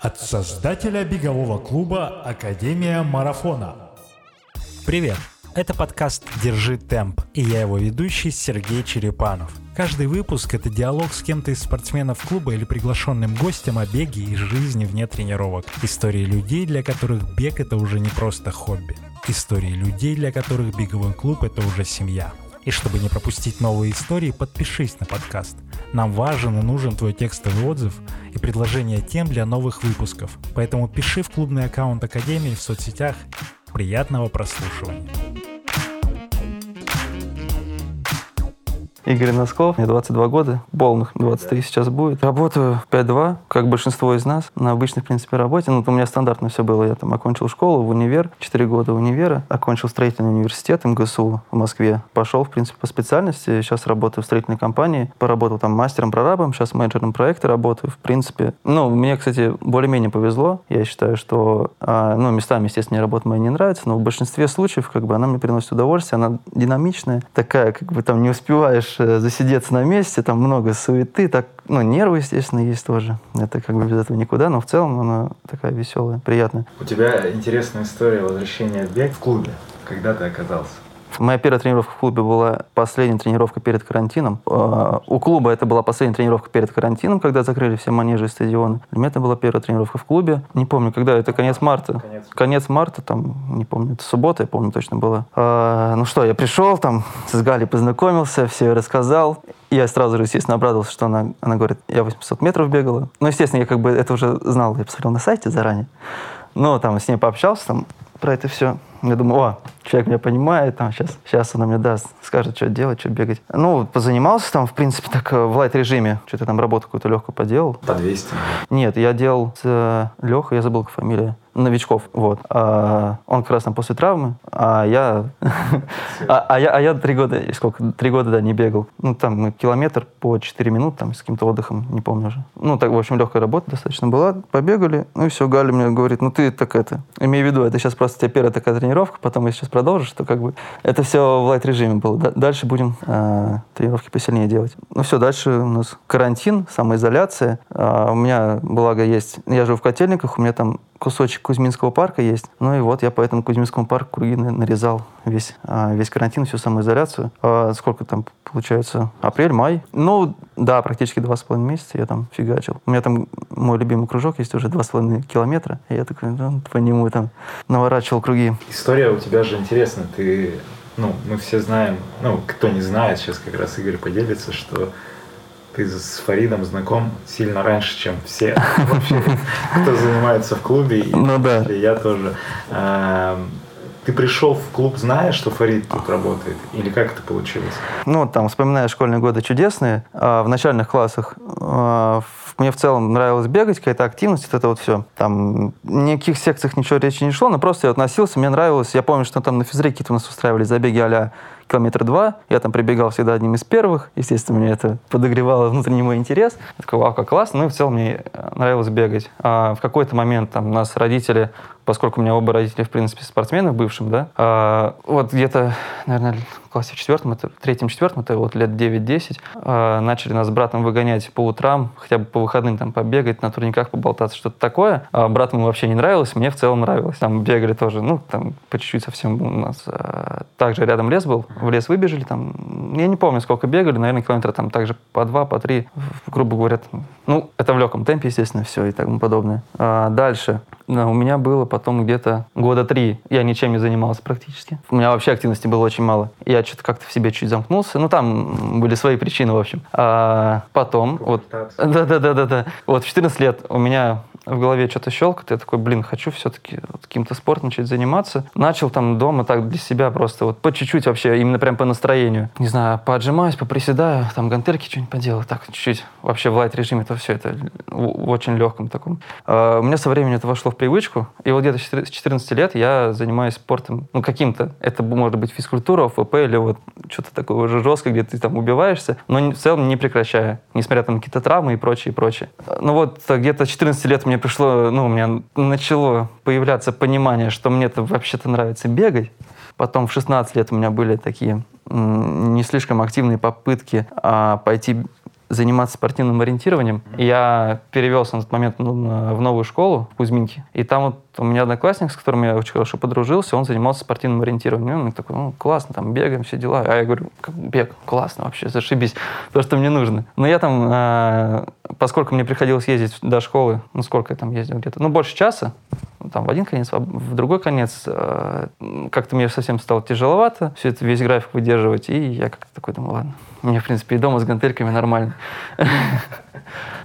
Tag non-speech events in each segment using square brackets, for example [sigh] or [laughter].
От создателя бегового клуба «Академия марафона». Привет! Это подкаст «Держи темп» и я его ведущий Сергей Черепанов. Каждый выпуск — это диалог с кем-то из спортсменов клуба или приглашенным гостем о беге и жизни вне тренировок. Истории людей, для которых бег — это уже не просто хобби. Истории людей, для которых беговой клуб — это уже семья. И чтобы не пропустить новые истории, подпишись на подкаст. Нам важен и нужен твой текстовый отзыв и предложение тем для новых выпусков. Поэтому пиши в клубный аккаунт Академии в соцсетях. Приятного прослушивания. Игорь Носков, мне 22 года, полных 23 сейчас будет. Работаю 5-2, как большинство из нас, на обычной, в принципе, работе. Ну, у меня стандартно все было. Я там окончил школу в универ, 4 года универа, окончил строительный университет МГСУ в Москве. Пошел, в принципе, по специальности. Сейчас работаю в строительной компании. Поработал там мастером-прорабом, сейчас менеджером проекта работаю. В принципе, ну, мне, кстати, более-менее повезло. Я считаю, что, а, ну, местами, естественно, мне работа моя не нравится, но в большинстве случаев, как бы, она мне приносит удовольствие, она динамичная, такая, как бы, там, не успеваешь э, засидеться на месте, там много суеты, так, ну, нервы, естественно, есть тоже. Это как бы без этого никуда, но в целом она такая веселая, приятная. У тебя интересная история возвращения в бег в клубе. Когда ты оказался? Моя первая тренировка в клубе была последняя тренировка перед карантином. А, у клуба это была последняя тренировка перед карантином, когда закрыли все манежи и стадионы. Для меня это была первая тренировка в клубе. Не помню, когда, это конец марта. Конец. Конец марта, там, не помню, это суббота, я помню точно была. А, ну что, я пришел, там, [laughs] с Галей познакомился, все рассказал. Я сразу же, естественно, обрадовался, что она, она говорит, я 800 метров бегала. Ну, естественно, я как бы это уже знал, я посмотрел на сайте заранее. Но там с ней пообщался, там, про это все. Я думаю, о, человек меня понимает, там, сейчас, сейчас она мне даст, скажет, что делать, что бегать. Ну, позанимался там, в принципе, так э, в лайт-режиме. Что-то там работу какую-то легкую поделал. По 200. Нет, я делал с э, Лехой, я забыл, как фамилия. Новичков, вот. А, он как раз там после травмы, а я, [laughs] а, а я, а я три года, сколько, три года, да, не бегал. Ну, там мы километр по 4 минуты, там, с каким-то отдыхом, не помню уже. Ну, так, в общем, легкая работа достаточно была. Побегали, ну и все, Галя мне говорит, ну ты так это, имей в виду, это сейчас просто у тебя первая такая тренировка, потом если сейчас продолжишь, то как бы это все в лайт-режиме было. Дальше будем э, тренировки посильнее делать. Ну все, дальше у нас карантин, самоизоляция. А, у меня, благо, есть, я живу в Котельниках, у меня там кусочек Кузьминского парка есть. Ну и вот я по этому Кузьминскому парку круги на- нарезал весь, а, весь карантин, всю самоизоляцию. А сколько там получается? Апрель, май? Ну, да, практически два с половиной месяца я там фигачил. У меня там мой любимый кружок есть уже два с половиной километра. И я такой ну, по нему там наворачивал круги. История у тебя же интересная. Ты, ну, мы все знаем, ну, кто не знает, сейчас как раз Игорь поделится, что ты с Фаридом знаком сильно раньше, чем все вообще, кто занимается в клубе. И Ну да. я тоже. Эм, Ты пришел в клуб, зная, что Фарид тут работает? Или как это получилось? Ну, там, вспоминая школьные годы чудесные, а, в начальных классах а, мне в целом нравилось бегать, какая-то активность, вот это вот все. Там ни о каких секциях ничего речи не шло, но просто я вот носился, мне нравилось. Я помню, что там на физре какие-то у нас устраивали забеги а километр два. Я там прибегал всегда одним из первых. Естественно, мне это подогревало внутренний мой интерес. Я такой, вау, как классно. Ну и в целом мне нравилось бегать. А в какой-то момент там нас родители, поскольку у меня оба родителя, в принципе, спортсмены в бывшем, да, а, вот где-то, наверное, классе четвертом, это, в третьем-четвертом, это вот лет 9-10, а, начали нас с братом выгонять по утрам, хотя бы по выходным там побегать, на турниках поболтаться, что-то такое. А брату вообще не нравилось, мне в целом нравилось. Там бегали тоже, ну, там по чуть-чуть совсем у нас. а, также рядом лес был, в лес выбежали, там, я не помню, сколько бегали, наверное, километра там также по два, по три, грубо говоря. там. Ну, это в легком темпе, естественно, все и тому подобное. А дальше. У меня было потом где-то года три. Я ничем не занимался практически. У меня вообще активности было очень мало. Я что-то как-то в себе чуть замкнулся. Ну, там были свои причины, в общем. А потом, вот, да-да-да-да-да. Вот в 14 лет у меня в голове что-то щелкает, я такой, блин, хочу все-таки вот каким-то спортом начать заниматься. Начал там дома так для себя просто вот по чуть-чуть вообще, именно прям по настроению. Не знаю, поотжимаюсь, поприседаю, там гантельки что-нибудь поделаю, так чуть-чуть. Вообще в лайт-режиме это все, это в, в очень легком таком. А, у меня со временем это вошло в привычку, и вот где-то с 14 с 14 лет я занимаюсь спортом, ну, каким-то. Это может быть физкультура, ФП или вот что-то такое уже жесткое, где ты там убиваешься, но в целом не прекращая, несмотря там какие-то травмы и прочее, и прочее. Ну вот э, где-то с 14 лет мне пришло, ну, у меня начало появляться понимание, что мне-то вообще-то нравится бегать. Потом в 16 лет у меня были такие не слишком активные попытки а, пойти заниматься спортивным ориентированием. Я перевелся на тот момент ну, в новую школу в Кузьминке. И там вот у меня одноклассник, с которым я очень хорошо подружился, он занимался спортивным ориентированием. И он такой, ну, классно, там бегаем, все дела. А я говорю, «Как бег, классно вообще, зашибись, то, что мне нужно. Но я там, а, поскольку мне приходилось ездить до школы, ну, сколько я там ездил где-то, ну, больше часа, там в один конец, в другой конец, э, как-то мне совсем стало тяжеловато все это, весь график выдерживать, и я как-то такой думаю, ладно, мне, в принципе, и дома с гантельками нормально. [laughs]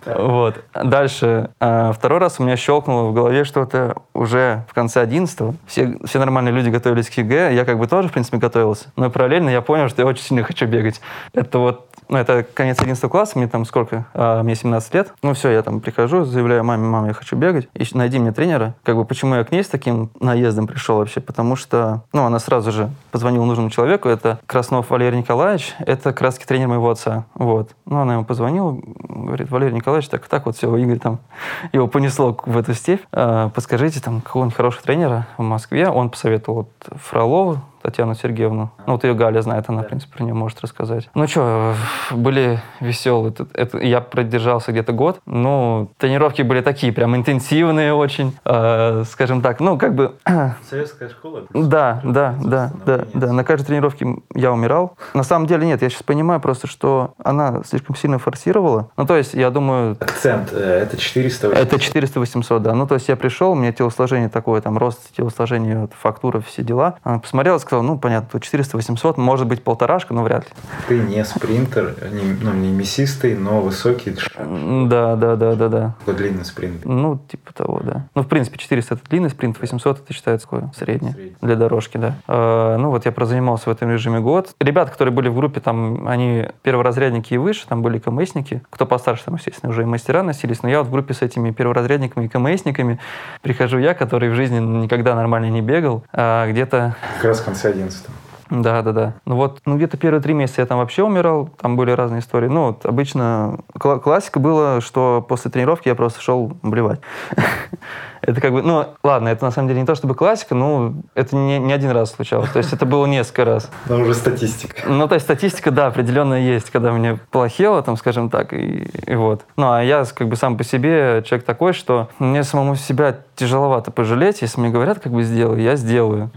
Вот. Дальше. а, Второй раз у меня щелкнуло в голове что-то уже в конце 11 все, все нормальные люди готовились к ЕГЭ, я как бы тоже, в принципе, готовился. Но параллельно я понял, что я очень сильно хочу бегать. Это вот ну, это конец 11 класса, мне там сколько? А, мне 17 лет. Ну, все, я там прихожу, заявляю маме, мама, я хочу бегать. И найди мне тренера. Как бы, почему я к ней с таким наездом пришел вообще? Потому что, ну, она сразу же позвонила нужному человеку. Это Краснов Валерий Николаевич. Это раз тренер моего отца. Вот. Ну, она ему позвонила, говорит, Валерий Николаевич, так, так вот все, Игорь там, [laughs] его понесло в эту степь. А, подскажите, там, какого-нибудь хорошего тренера в Москве. Он посоветовал вот Фролову, Татьяну Сергеевну. Ну, вот ее Галя знает, она, в принципе, про нее может рассказать. Ну что, были веселые. Это, я продержался где-то год. Ну, тренировки были такие, прям интенсивные очень, э, скажем так. Ну, как бы [clears throat] Советская школа? да, да, да, да, да. На каждой тренировке я умирал. На самом деле нет, я сейчас понимаю просто, что она слишком сильно форсировала. Ну, то есть, я думаю, Акцент, э, это 400. это 400-800, да. Ну, то есть я пришел, у меня телосложение такое, там, рост телосложения, фактура, все дела. Она посмотрела, сказала, ну, понятно, тут 400-800, может быть, полторашка, но вряд ли. Ты не спринтер, не, ну, не мясистый, но высокий, Да, да, да, да, да. такой длинный спринт. Ну, типа того, да. Ну, в принципе, 400 это длинный спринт, 800 это считается такое среднее Средний. для дорожки, да. Э, ну, вот я прозанимался в этом режиме год. Ребята, которые были в группе, там, они перворазрядники и выше, там были КМСники. Кто постарше, там, естественно, уже и мастера носились. Но я вот в группе с этими перворазрядниками и КМСниками прихожу я, который в жизни никогда нормально не бегал, а где-то Как раз в конце 11 да, да, да. Ну вот, ну где-то первые три месяца я там вообще умирал, там были разные истории. Ну вот обычно кла- классика была, что после тренировки я просто шел блевать. [laughs] Это как бы, ну ладно, это на самом деле не то чтобы классика, но это не, не один раз случалось. То есть это было несколько раз. Но уже статистика. Ну, то есть статистика, да, определенная есть, когда мне плохело, там, скажем так, и, и вот. Ну, а я как бы сам по себе человек такой, что мне самому себя тяжеловато пожалеть, если мне говорят, как бы сделай, я сделаю.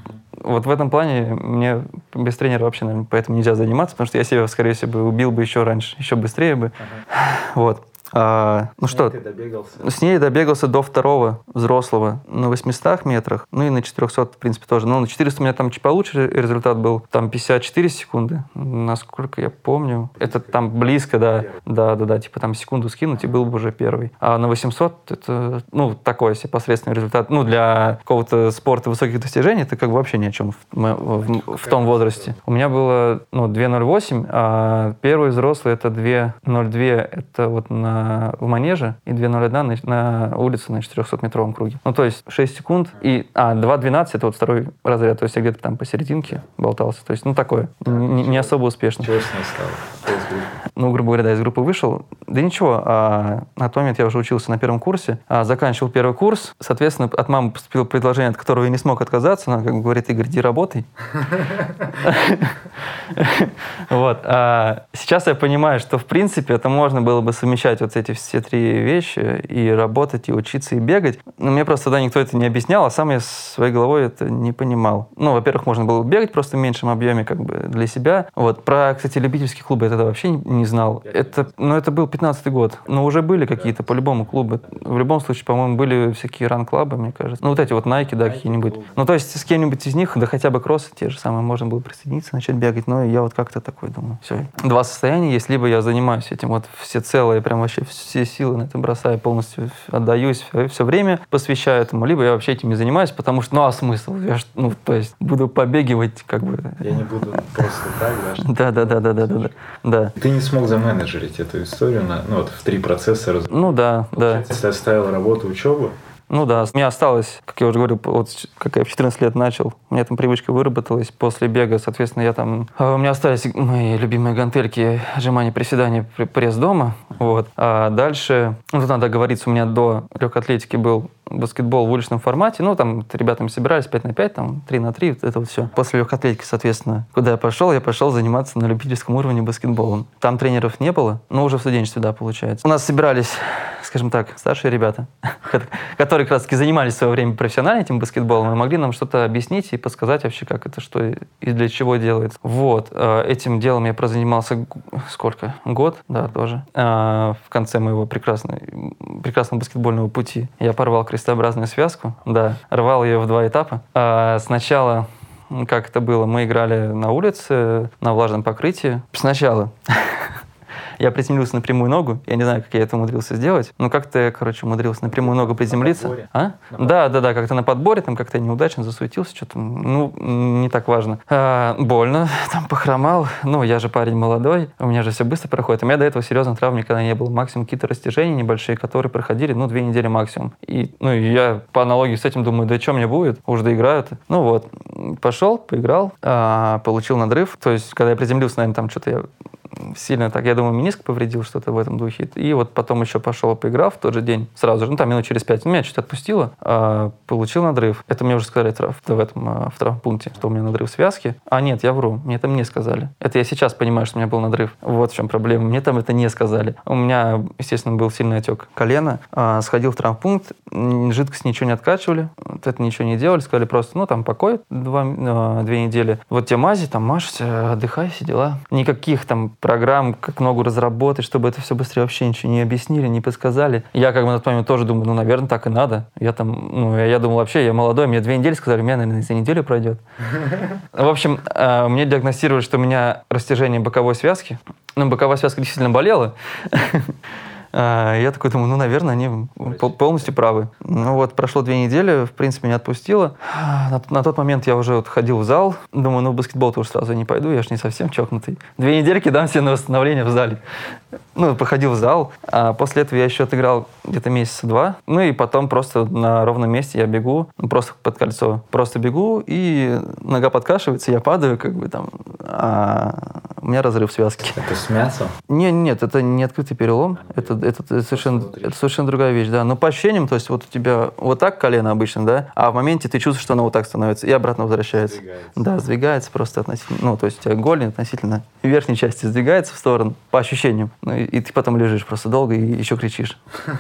Вот в этом плане мне без тренера вообще, наверное, поэтому нельзя заниматься, потому что я себя, скорее всего, убил бы еще раньше, еще быстрее бы. Вот. А, ну что, Ты добегался. с ней добегался до второго взрослого на 800 метрах, ну и на 400, в принципе, тоже. Но на 400 у меня там чуть получше результат был, там 54 секунды, насколько я помню. Это там близко, да, да, да, да, типа там секунду скинуть и был бы уже первый. А на 800 это, ну, такой себе посредственный результат. Ну, для какого-то спорта высоких достижений это как бы вообще ни о чем в, мо- в- в том возрасте. У меня было, ну, 2.08, а первый взрослый это 2.02, это вот на, в манеже, и 2.01 на, на улице на 400-метровом круге. Ну, то есть 6 секунд, и, а, 2.12 это вот второй разряд, то есть я где-то там посерединке болтался. То есть, ну, такое, не, не особо успешно. Чего с ней стало? Ну, грубо говоря, да, из группы вышел. Да ничего, а, на момент я уже учился на первом курсе, а, заканчивал первый курс. Соответственно, от мамы поступило предложение, от которого я не смог отказаться. Она как бы говорит, Игорь, иди работай. [laughs] Вот. А сейчас я понимаю, что, в принципе, это можно было бы совмещать вот эти все три вещи и работать, и учиться, и бегать. Но мне просто тогда никто это не объяснял, а сам я своей головой это не понимал. Ну, во-первых, можно было бы бегать просто в меньшем объеме как бы для себя. Вот. Про, кстати, любительские клубы я тогда вообще не, знал. Это, ну, это был 15-й год. Но уже были какие-то по-любому клубы. В любом случае, по-моему, были всякие ран-клабы, мне кажется. Ну, вот эти вот Nike, да, какие-нибудь. Ну, то есть с кем-нибудь из них, да хотя бы кроссы те же самые, можно было присоединиться, начать бегать. Но я вот как-то такой думаю, все. Два состояния есть. Либо я занимаюсь этим вот все целое, прям вообще все силы на это бросаю, полностью отдаюсь, все время посвящаю этому. Либо я вообще этим не занимаюсь, потому что, ну, а смысл? Я ж, ну, то есть буду побегивать, как бы... Я не буду просто так, да? Да, да, да, да, да, да, да. Ты не смог заменеджерить эту историю на, ну, вот в три процесса. Ну да, да. Если оставил работу, учебу, Ну да, меня осталось, как я уже говорил, вот как я в 14 лет начал, у меня там привычка выработалась после бега, соответственно, я там... а, У меня остались мои любимые гантельки, отжимания, приседания, пр- пресс дома, вот. А дальше, ну тут надо говориться, у меня до легкой атлетики был баскетбол в уличном формате. Ну, там ребятами собирались 5 на 5, там 3 на 3, вот это вот все. После легкоатлетики, соответственно, куда я пошел, я пошел заниматься на любительском уровне баскетболом. Там тренеров не было, но уже в студенчестве, да, получается. У нас собирались, скажем так, старшие ребята, [laughs] которые как раз таки занимались в свое время профессионально этим баскетболом и могли нам что-то объяснить и подсказать вообще, как это, что и для чего делается. Вот. Э, этим делом я прозанимался сколько? Год, да, тоже. Э, в конце моего прекрасного, прекрасного баскетбольного пути я порвал крестообразную связку, да, рвал ее в два этапа. Э, сначала как это было, мы играли на улице, на влажном покрытии. Сначала [laughs] я приземлился на прямую ногу. Я не знаю, как я это умудрился сделать. Но как-то я, короче, умудрился на прямую ногу приземлиться. А? Да, да, да, как-то на подборе, там как-то неудачно засуетился, что-то, ну, не так важно. А, больно, [laughs] там похромал. Ну, я же парень молодой, у меня же все быстро проходит. У меня до этого серьезных травм никогда не было. Максимум какие-то растяжения небольшие, которые проходили, ну, две недели максимум. И, ну, я по аналогии с этим думаю, да что мне будет? Уж доиграют. Ну вот, пошел, поиграл, а, получил надрыв. То есть, когда я приземлился, наверное, там что-то я сильно так, я думаю, мениск повредил что-то в этом духе. И вот потом еще пошел поиграв в тот же день, сразу же, ну там минут через пять, меня чуть отпустило, а, получил надрыв. Это мне уже сказали в этом а, в травмпункте, что у меня надрыв связки. А нет, я вру, мне это не сказали. Это я сейчас понимаю, что у меня был надрыв. Вот в чем проблема. Мне там это не сказали. У меня, естественно, был сильный отек колена. А, сходил в травмпункт, жидкость ничего не откачивали, вот это ничего не делали, сказали просто, ну там покой два, а, две недели. Вот те мази, там машься, отдыхай, все дела. Никаких там программ, как ногу разработать, чтобы это все быстрее вообще ничего не объяснили, не подсказали. Я как бы на тот момент тоже думаю, ну, наверное, так и надо. Я там, ну, я, я думал, вообще, я молодой, мне две недели сказали, у меня, наверное, за неделю пройдет. В общем, э, мне диагностировали, что у меня растяжение боковой связки. Ну, боковая связка действительно болела. А, я такой думаю, ну, наверное, они полностью правы. Ну вот, прошло две недели, в принципе, меня отпустило. На, на тот момент я уже вот ходил в зал. Думаю, ну, в баскетбол тоже сразу не пойду, я же не совсем чокнутый. Две недельки дам себе на восстановление в зале. Ну, походил в зал. А после этого я еще отыграл где-то месяца два. Ну и потом просто на ровном месте я бегу, ну, просто под кольцо. Просто бегу, и нога подкашивается, я падаю, как бы там, а у меня разрыв связки. Это с мясом? Не, нет, это не открытый перелом. Это, это, это, совершенно, это совершенно другая вещь, да. Но по ощущениям, то есть вот у тебя вот так колено обычно, да, а в моменте ты чувствуешь, что оно вот так становится и обратно возвращается. Сдвигается. Да, сдвигается просто относительно, ну, то есть у тебя голень относительно верхней части сдвигается в сторону, по ощущениям. Ну, и, и ты потом лежишь просто долго и еще кричишь. [laughs]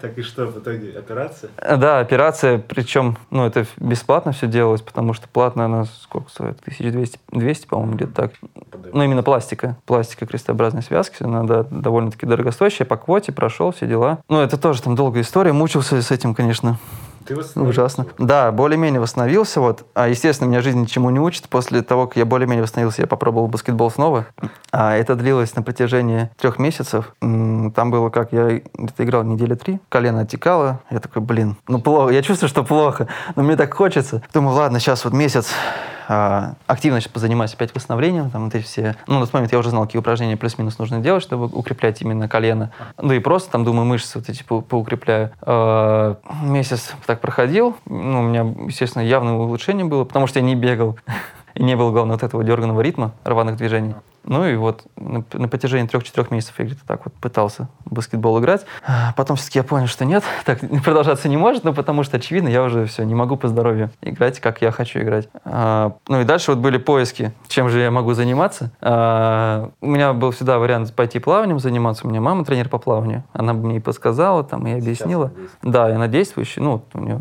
Так и что, в итоге операция? Да, операция, причем, ну, это бесплатно все делалось, потому что платно она сколько стоит? 1200, 200, по-моему, где-то так. Ну, именно пластика. Пластика крестообразной связки, она да, довольно-таки дорогостоящая, по квоте прошел, все дела. Ну, это тоже там долгая история, мучился с этим, конечно. Ты Ужасно. Да, более-менее восстановился. Вот. А, естественно, меня жизнь ничему не учит. После того, как я более-менее восстановился, я попробовал баскетбол снова. А это длилось на протяжении трех месяцев. Там было как, я где-то играл недели три, колено оттекало. Я такой, блин, ну плохо. Я чувствую, что плохо, но мне так хочется. Думаю, ладно, сейчас вот месяц активно сейчас позанимаюсь опять восстановлением. Там вот эти все... Ну, на тот момент я уже знал, какие упражнения плюс-минус нужно делать, чтобы укреплять именно колено. Ну и просто там, думаю, мышцы вот эти по поукрепляю. А, месяц так проходил. Ну, у меня, естественно, явное улучшение было, потому что я не бегал. И не было, главное, вот этого дерганного ритма, рваных движений. Ну и вот на, на протяжении трех-четырех месяцев я где-то так вот пытался в баскетбол играть. А потом все-таки я понял, что нет, [laughs] так продолжаться не может, ну потому что, очевидно, я уже все, не могу по здоровью играть, как я хочу играть. А, ну и дальше вот были поиски, чем же я могу заниматься. А, у меня был всегда вариант пойти плаванием заниматься. У меня мама тренер по плаванию. Она мне и подсказала, там, и объяснила. Да, и она действующая. Ну, у нее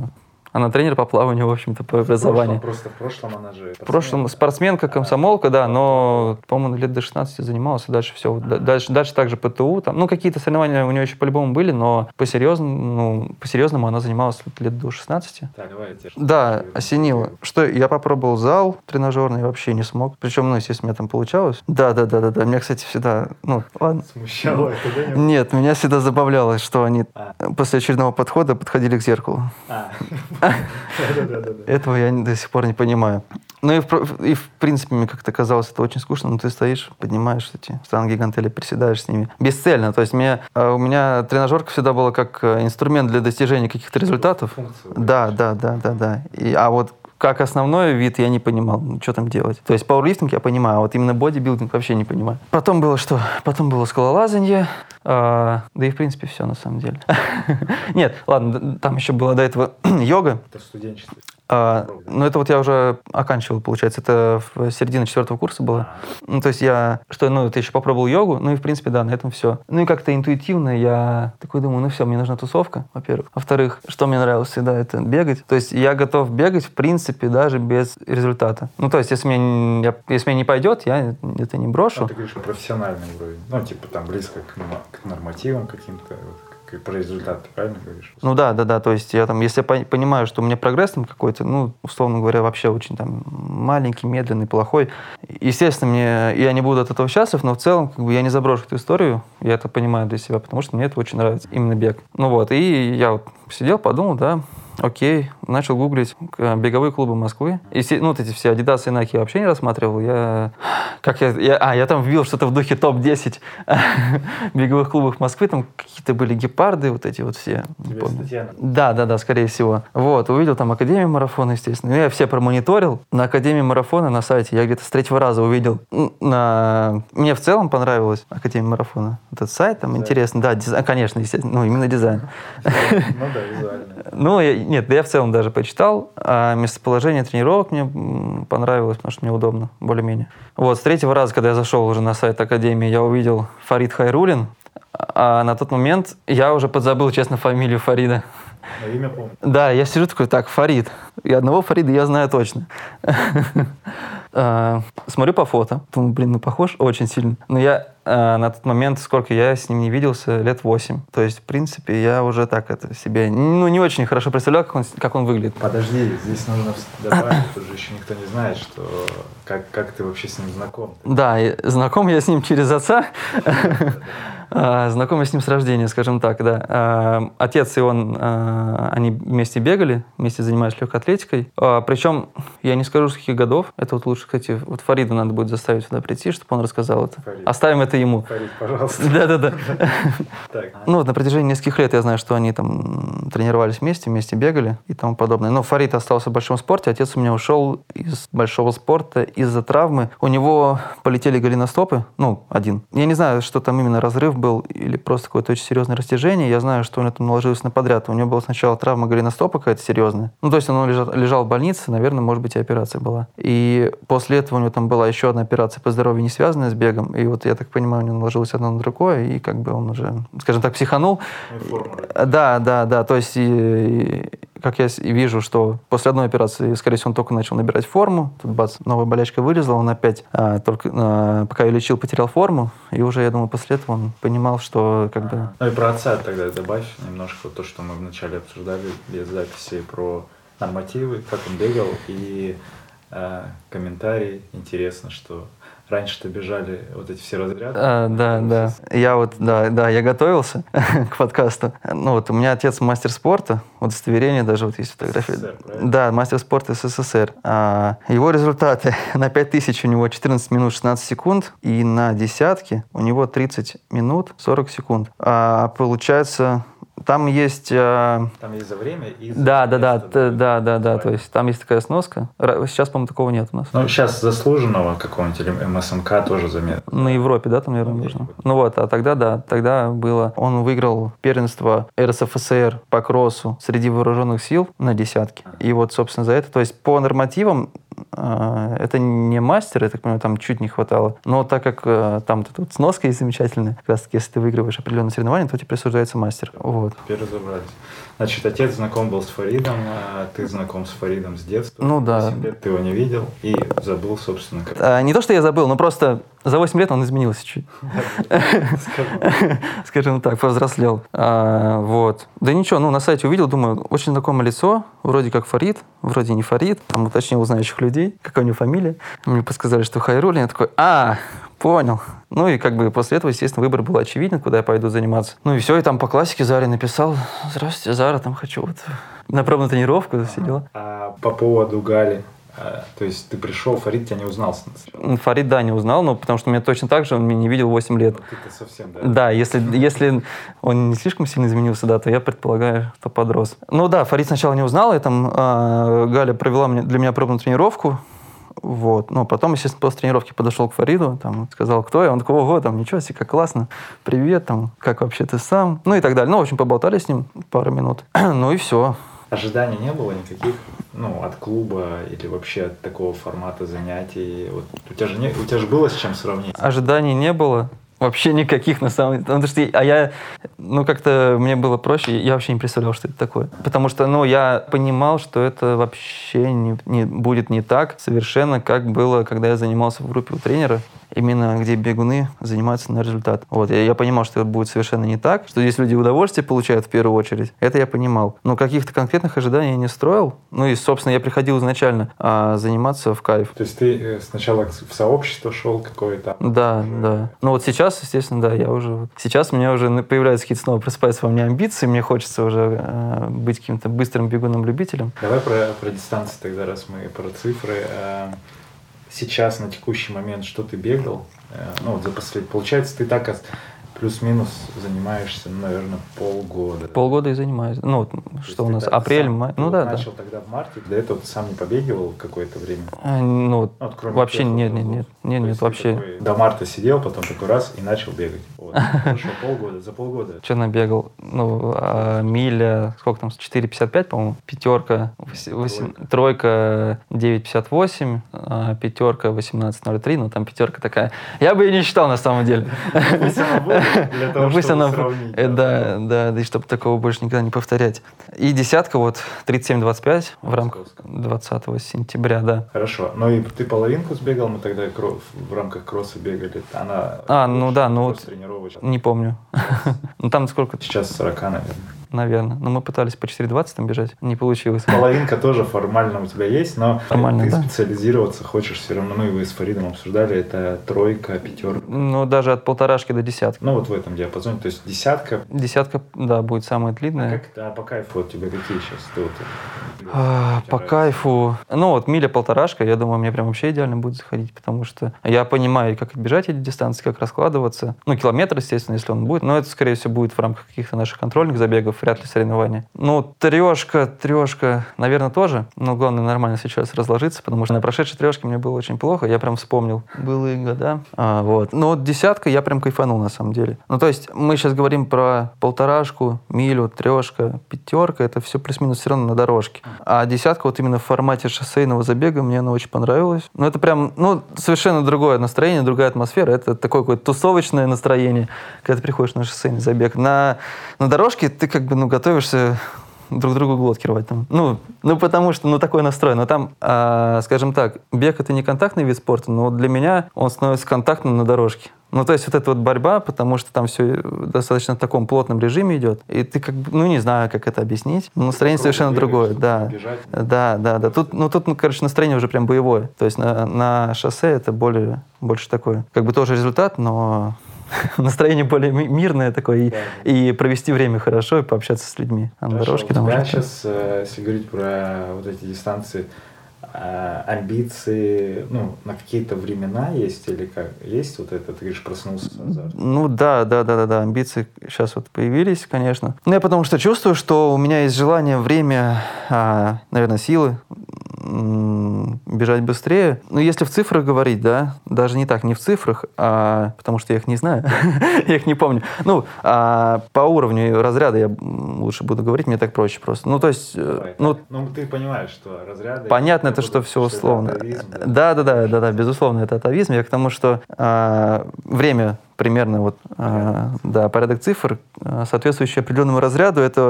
она тренер по плаванию, в общем-то, по образованию. В прошлом, просто в прошлом она же... В прошлом спортсменка, комсомолка, да, но, по-моему, лет до 16 занималась, и дальше все. Дальше, дальше также ПТУ. Там, ну, какие-то соревнования у нее еще по-любому были, но по-серьезному, ну, по-серьезному она занималась лет до 16. Так, давай, Да, осенило. Что, я попробовал зал тренажерный, вообще не смог. Причем, ну, естественно, у меня там получалось. Да, да, да, да, да. Меня, кстати, всегда, ну, ладно. Смущало это, да? Нет, меня всегда забавляло, что они а. после очередного подхода подходили к зеркалу. А. [laughs] [laughs] Этого я до сих пор не понимаю. Ну и в, и в принципе мне как-то казалось это очень скучно, но ты стоишь, поднимаешь эти штанги, гантели, приседаешь с ними. Бесцельно. То есть мне, э, у меня тренажерка всегда была как э, инструмент для достижения каких-то результатов. Функцию, да, да, да, да, да. И, а вот как основной вид я не понимал, ну, что там делать. То есть пауэрлифтинг я понимаю, а вот именно бодибилдинг вообще не понимаю. Потом было что? Потом было скалолазание. А, да и в принципе все на самом деле. [laughs] Нет, ладно, там еще была до этого [clears throat] йога. Это студенчество. А, ну, это вот я уже оканчивал, получается. Это в середине четвертого курса было. Ну, то есть я, что, ну, это еще попробовал йогу, ну и, в принципе, да, на этом все. Ну и как-то интуитивно я такой думаю, ну все, мне нужна тусовка, во-первых. Во-вторых, что мне нравилось всегда, это бегать. То есть я готов бегать, в принципе, даже без результата. Ну, то есть если мне, я, если мне не пойдет, я это не брошу. А ты говоришь профессиональный уровень. Ну, типа там близко к, к нормативам каким-то, про результат, ты правильно говоришь? Ну да, да, да. То есть я там, если я понимаю, что у меня прогресс там какой-то, ну, условно говоря, вообще очень там маленький, медленный, плохой, естественно, мне я не буду от этого счастлив, но в целом как бы я не заброшу эту историю, я это понимаю для себя, потому что мне это очень нравится, именно бег. Ну вот, и я вот сидел, подумал, да, Окей, начал гуглить беговые клубы Москвы. И ну, вот эти все Adidas и Nike я вообще не рассматривал. Я, как я, я, а, я там вбил что-то в духе топ-10 [laughs] беговых клубов Москвы. Там какие-то были гепарды, вот эти вот все. Да, да, да, скорее всего. Вот, увидел там Академию марафона, естественно. Ну, я все промониторил. На Академии марафона на сайте я где-то с третьего раза увидел. На... Мне в целом понравилось Академия марафона. Этот сайт там дизайн. интересно. Да, дизайн, конечно, естественно. Ну, именно дизайн. Ну да, визуально. [laughs] Ну, нет, да я в целом даже почитал. А местоположение тренировок мне понравилось, потому что мне удобно, более-менее. Вот, с третьего раза, когда я зашел уже на сайт Академии, я увидел Фарид Хайрулин. А на тот момент я уже подзабыл, честно, фамилию Фарида. А имя помню. Да, я сижу такой, так, Фарид. И одного Фарида я знаю точно. [laughs] А, смотрю по фото. Думаю, блин, ну похож очень сильно. Но я на тот момент, сколько я с ним не виделся, лет 8. То есть, в принципе, я уже так это себе ну, не очень хорошо представлял, как он, как он выглядит. Подожди, здесь нужно добавить, тут же еще никто не знает, что как, как ты вообще с ним знаком. Да, знаком я с ним через отца. А, знакомый с ним с рождения, скажем так, да. А, отец и он, а, они вместе бегали, вместе занимались легкой атлетикой. Причем, я не скажу, с каких годов. Это вот лучше, кстати, вот Фарида надо будет заставить сюда прийти, чтобы он рассказал это. Фарид. Оставим это ему. Фарид, пожалуйста. [laughs] Да-да-да. Ну, вот на протяжении нескольких лет я знаю, что они там тренировались вместе, вместе бегали и тому подобное. Но Фарид остался в большом спорте. Отец у меня ушел из большого спорта из-за травмы. У него полетели голеностопы, ну, один. Я не знаю, что там именно разрыв был или просто какое-то очень серьезное растяжение. Я знаю, что у него там наложилось на подряд. У него была сначала травма голеностопа какая-то серьезная. Ну, то есть он лежал, лежал в больнице, наверное, может быть, и операция была. И после этого у него там была еще одна операция по здоровью, не связанная с бегом. И вот, я так понимаю, у него наложилось одно на другое, и как бы он уже, скажем так, психанул. Да, да, да. То есть и, и, как я вижу, что после одной операции, скорее всего, он только начал набирать форму, тут бац, новая болячка вылезла, он опять, а, только а, пока я лечил, потерял форму, и уже, я думаю, после этого он понимал, что как бы... Ну и про отца тогда добавь немножко то, что мы вначале обсуждали без записи про нормативы, как он бегал, и э, комментарий. Интересно, что раньше-то бежали вот эти все разряды. А, да, да. Я вот, да, да, я готовился [laughs] к подкасту. Ну вот у меня отец мастер спорта, удостоверение даже вот есть фотография. СССР, да, мастер спорта СССР. А, его результаты [laughs] на 5000 у него 14 минут 16 секунд, и на десятке у него 30 минут 40 секунд. А получается там есть... Э... Там есть за время и за Да, да, да, да, да, да, да, то есть там есть такая сноска. Сейчас, по-моему, такого нет у нас. Ну, сейчас заслуженного какого-нибудь или МСМК тоже заметно. На Европе, да, там, наверное, нужно. Ну вот, а тогда, да, тогда было... Он выиграл первенство РСФСР по кроссу среди вооруженных сил на десятке. И вот, собственно, за это, то есть по нормативам это не мастер, я так понимаю, там чуть не хватало. Но так как э, там тут сноска есть замечательная, как раз таки, если ты выигрываешь определенные соревнования, то тебе присуждается мастер. Вот. Теперь разобрались. Значит, отец знаком был с Фаридом, а ты знаком с Фаридом с детства. Ну да. 8 лет ты его не видел и забыл, собственно. Как... А, не то, что я забыл, но просто за 8 лет он изменился чуть. Скажем так, повзрослел. А, вот. Да ничего, ну на сайте увидел, думаю, очень знакомое лицо, вроде как Фарид, вроде не Фарид. Там уточнил у знающих людей, какая у него фамилия. Мне подсказали, что Хайрулин. Я такой, а, Понял. Ну и как бы после этого, естественно, выбор был очевиден, куда я пойду заниматься. Ну и все, и там по классике Заре написал, здравствуйте, Зара, там хочу вот на пробную тренировку, все дела. А по поводу Гали, а, то есть ты пришел, Фарид тебя не узнал сначала? Фарид, да, не узнал, но потому что меня точно так же, он меня не видел 8 лет. Ну, ты совсем, да? Да, если, если он не слишком сильно изменился, да, то я предполагаю, что подрос. Ну да, Фарид сначала не узнал, и там э, Галя провела мне, для меня пробную тренировку, Вот. Ну, потом, естественно, после тренировки подошел к Фариду, там, сказал, кто я. Он такой, ого, там, ничего себе, как классно. Привет, там, как вообще ты сам? Ну и так далее. Ну, в общем, поболтали с ним пару минут. [clears throat] ну и все. Ожиданий не было никаких, ну, от клуба или вообще от такого формата занятий? Вот у тебя же, не, у тебя же было с чем сравнить? Ожиданий не было. Вообще никаких на самом деле. Потому что, а я, ну как-то мне было проще, я вообще не представлял, что это такое. Потому что, ну, я понимал, что это вообще не, не будет не так совершенно, как было, когда я занимался в группе у тренера именно где бегуны занимаются на результат. Вот, я, я понимал, что это будет совершенно не так, что здесь люди удовольствие получают в первую очередь. Это я понимал. Но каких-то конкретных ожиданий я не строил. Ну и, собственно, я приходил изначально а, заниматься в кайф. То есть ты э, сначала в сообщество шел какое-то? Да, уже... да. Ну вот сейчас, естественно, да, я уже... Сейчас у меня уже появляются какие-то снова просыпаются во мне амбиции, мне хочется уже э, быть каким-то быстрым бегуном-любителем. Давай про, про дистанции тогда, раз мы про цифры. Э, сейчас на текущий момент, что ты бегал, э, ну вот за последний, получается, ты так плюс-минус занимаешься, ну, наверное, полгода. Полгода и занимаюсь. Ну, вот, что у нас, апрель, сам, май. Ну да, начал да. тогда в марте, до этого ты сам не побегивал какое-то время? А, ну, ну вот, вообще нет, нет, нет, нет, нет, вообще. Такой, до марта сидел, потом такой раз и начал бегать. Вот. [laughs] Полгода, за полгода. Что набегал? Ну, а, миля, сколько там, 4,55, по-моему, пятерка, 8, тройка 9,58, а, пятерка 18,03, ну там пятерка такая. Я бы ее не считал на самом деле. [laughs] Для того, пусть чтобы она, сравнить. э, да, да, да, и чтобы такого больше никогда не повторять. И десятка вот 37-25 в рамках 20 сентября, да. Хорошо. Ну и ты половинку сбегал, мы тогда в рамках кросса бегали. Она А, ну да, ну вот не помню. [laughs] Ну там сколько? Сейчас 40, наверное. Наверное. Но мы пытались по 4.20 там бежать. Не получилось. Половинка тоже формально у тебя есть, но Формально, ты да. специализироваться хочешь все равно. Ну и вы с Фаридом обсуждали, это тройка, пятерка. Ну, даже от полторашки до десятки. Ну вот в этом диапазоне. То есть десятка. Десятка, да, будет самая А длинная. как а по кайфу вот тебе какие сейчас? Ты вот, А, По кайфу. Ну, вот миля полторашка, я думаю, мне прям вообще идеально будет заходить, потому что я понимаю, как бежать эти дистанции, как раскладываться. Ну, километр, естественно, если он будет, но это, скорее всего, будет в рамках каких-то наших контрольных забегов, вряд ли соревнования. Ну, трешка, трешка, наверное, тоже. Но главное нормально сейчас разложиться, потому что на прошедшей трешке мне было очень плохо, я прям вспомнил былые года. А, вот. Но вот десятка я прям кайфанул на самом деле. Ну, то есть мы сейчас говорим про полторашку, милю, трешка, пятерка, это все плюс-минус все равно на дорожке. А десятка вот именно в формате шоссейного забега мне она очень понравилась. Ну, это прям, ну, совершенно другое настроение, другая атмосфера. Это такое какое-то тусовочное настроение, когда ты приходишь на шоссейный забег. На, на дорожке ты как бы, ну, готовишься друг другу глотки рвать там. Ну, ну, потому что, ну, такой настрой. Но там, а, скажем так, бег — это не контактный вид спорта, но для меня он становится контактным на дорожке. Ну, то есть вот эта вот борьба, потому что там все достаточно в таком плотном режиме идет, и ты как бы, ну, не знаю, как это объяснить, но настроение Просто совершенно другое, да. бежать. Да, да, да. Тут, ну, тут, ну, короче, настроение уже прям боевое. То есть на, на шоссе это более, больше такое. Как бы тоже результат, но [laughs] настроение более ми- мирное такое, и, Да. и провести время хорошо, и пообщаться с людьми. А на Хорошо, дорожке там тебя сейчас, э, если говорить про вот эти дистанции, а, амбиции, ну, на какие-то времена есть или как? Есть вот это, ты говоришь, проснулся с азартом? Ну да, да, да, да, да, амбиции сейчас вот появились, конечно. Ну я потому что чувствую, что у меня есть желание, время, а, наверное, силы бежать быстрее. Ну если в цифрах говорить, да, даже не так, не в цифрах, а потому что я их не знаю, [laughs] я их не помню. Ну а, по уровню разряда я лучше буду говорить, мне так проще просто. Ну то есть, э, Давай, ну ну, ты понимаешь, что разряды... Понятно, это что все условно. атовизм, да? Да, да, да, да, да, безусловно, это атовизм. Я к тому, что а, время примерно вот, а, да, порядок цифр, а, соответствующий определенному разряду, это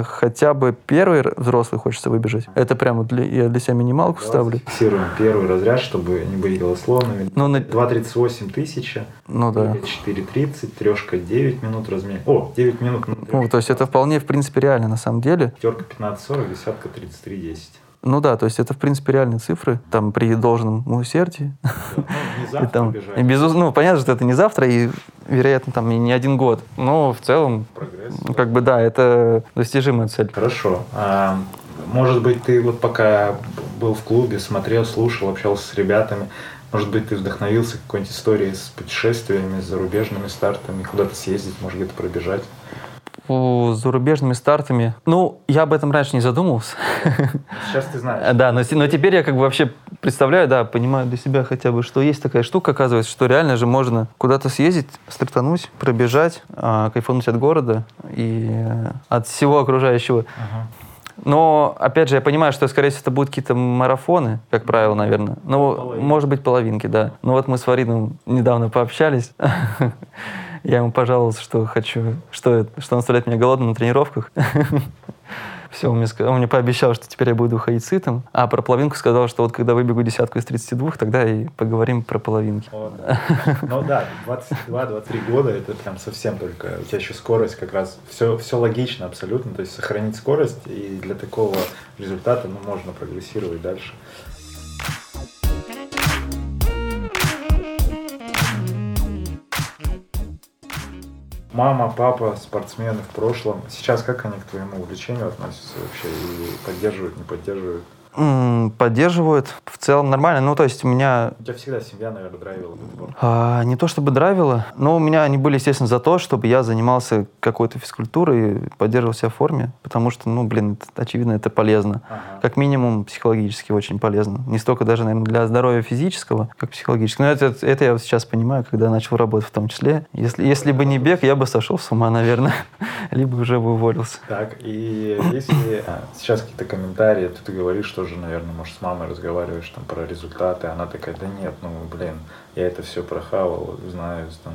э, хотя бы первый взрослый хочется выбежать. Это прямо для, я для себя минималку ставлю. Фиксируем первый разряд, чтобы не быть голословными. Ну, на- 2.38 тысяча, Ну да. 4.30, трешка 9 минут размен. О, 9 минут. Ну, то есть это вполне, в принципе, реально на самом деле. Пятерка 15.40, десятка 33.10. Ну да, то есть это, в принципе, реальные цифры, там, при должном усердии. Да. Ну, не [laughs] И там, и безус- ну, понятно, что это не завтра, и, вероятно, там и не один год. Но в целом, Прогресс. ну, как бы, да, это достижимая цель. Хорошо. А, может быть, ты вот пока был в клубе, смотрел, слушал, общался с ребятами, может быть, ты вдохновился какой-нибудь историей с путешествиями, с зарубежными стартами, куда-то съездить, может где-то пробежать. По зарубежными стартами, ну, я об этом раньше не задумывался. Сейчас ты знаешь. Да, но, с- но теперь я как бы вообще представляю, да, понимаю для себя хотя бы, что есть такая штука, оказывается, что реально же можно куда-то съездить, стартануть, пробежать, а, кайфануть от города и э, от всего окружающего. Ага. Но, опять же, я понимаю, что, скорее всего, это будут какие-то марафоны, как правило, наверное. Ну, может быть, половинки, да. Ну вот мы с Фаридом недавно пообщались. Я ему пожаловался, что хочу, что, что он оставляет меня голодным на тренировках. [laughs] Все, он мне, ска- он мне пообещал, что теперь я буду ходить сытым. А про половинку сказал, что вот когда выбегу десятку из 32, тогда и поговорим про половинки. Вот. Ну да, 22-23 года это прям совсем только. У тебя еще скорость как раз. Все, все логично абсолютно. То есть сохранить скорость и для такого результата ну, можно прогрессировать дальше. Мама, папа, спортсмены в прошлом. Сейчас как они к твоему увлечению относятся вообще? И поддерживают, не поддерживают? Поддерживают. В целом нормально. Ну, то есть у меня У тебя всегда семья, наверное, драйвила этот. А, не то чтобы драйвило, но у меня они были, естественно, за то, чтобы я занимался какой-то физкультурой, поддерживал себя в форме, потому что, ну, блин, это, очевидно, это полезно. Ага. Как минимум, психологически очень полезно. Не столько даже, наверное, для здоровья физического, как психологического. Но это, это я вот сейчас понимаю, когда начал работать в том числе. Если, если бы не бег, я бы сошел с ума, наверное. [laughs] Либо уже бы уволился. Так, и если а, сейчас какие-то комментарии, то ты говоришь, что же, наверное, может, с мамой разговариваешь там про результаты, она такая, да нет, ну, блин, я это все прохавал, знаю, там,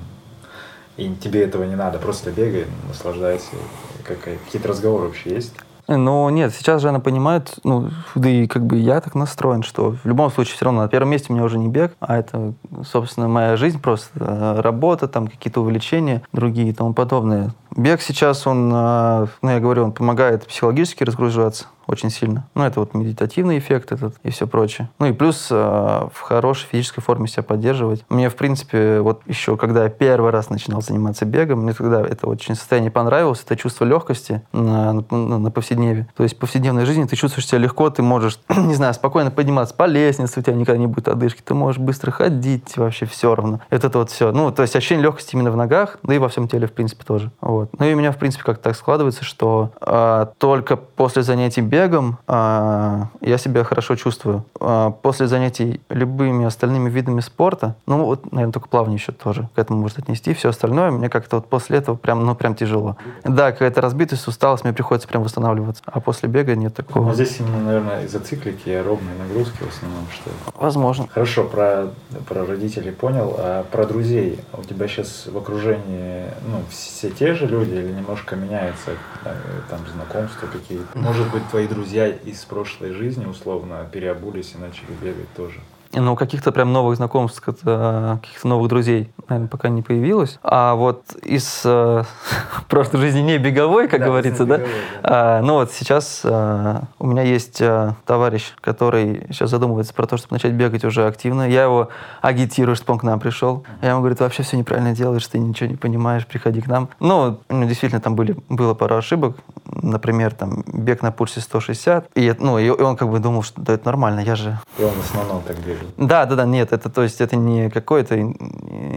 и тебе этого не надо, просто бегай, наслаждайся. Какие-то разговоры вообще есть? Но нет, сейчас же она понимает, ну, да и как бы я так настроен, что в любом случае все равно на первом месте у меня уже не бег, а это, собственно, моя жизнь просто, э, работа, там какие-то увлечения другие и тому подобное. Бег сейчас, он, э, ну, я говорю, он помогает психологически разгружаться очень сильно. Ну, это вот медитативный эффект этот и все прочее. Ну и плюс э, в хорошей физической форме себя поддерживать. Мне, в принципе, вот еще когда я первый раз начинал заниматься бегом, мне тогда это очень состояние понравилось, это чувство легкости на, на, на повседневе. То есть в повседневной жизни ты чувствуешь себя легко, ты можешь, [clears throat] не знаю, спокойно подниматься по лестнице, у тебя никогда не будет одышки, ты можешь быстро ходить, вообще все равно. Это вот все. Ну, то есть ощущение легкости именно в ногах, да и во всем теле, в принципе, тоже. Вот. Ну и у меня, в принципе, как-то так складывается, что а, только после занятий бегом а, я себя хорошо чувствую. А, после занятий любыми остальными видами спорта, ну вот, наверное, только плавание еще тоже к этому может отнести, все остальное мне как-то вот после этого прям, ну прям тяжело. Да, какая-то разбитость, усталость, мне приходится прям восстанавливаться. А после бега нет Но такого. здесь именно, наверное, из-за циклики и аэробной нагрузки в основном, что Возможно. Хорошо, про, про родителей понял, а про друзей. У тебя сейчас в окружении ну, все те же люди или немножко меняется э, там знакомства какие-то? Может быть, твои друзья из прошлой жизни условно переобулись и начали бегать тоже? Но каких-то прям новых знакомств, как-то, каких-то новых друзей, наверное, пока не появилось. А вот из э, [laughs] прошлой жизни не беговой, как Да, говорится, да? беговой, да. А, ну вот сейчас а, у меня есть а, товарищ, который сейчас задумывается про то, чтобы начать бегать уже активно. Я его агитирую, чтобы он к нам пришел. Я ему говорю, ты вообще все неправильно делаешь, ты ничего не понимаешь, приходи к нам. Ну, ну, действительно, там были, было пара ошибок. Например, там бег на пульсе 160. И, ну, и он как бы думал, что да, это нормально, я же И он в основном так бегает. Да, да, да, нет, это то есть это не какой-то ин-